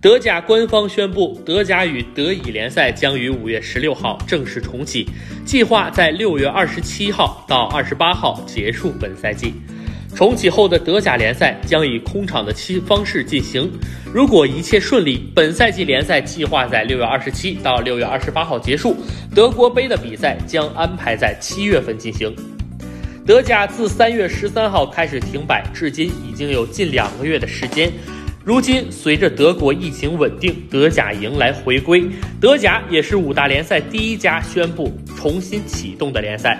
德甲官方宣布，德甲与德乙联赛将于五月十六号正式重启，计划在六月二十七号到二十八号结束本赛季。重启后的德甲联赛将以空场的期方式进行。如果一切顺利，本赛季联赛计划在六月二十七到六月二十八号结束。德国杯的比赛将安排在七月份进行。德甲自三月十三号开始停摆，至今已经有近两个月的时间。如今，随着德国疫情稳定，德甲迎来回归。德甲也是五大联赛第一家宣布重新启动的联赛。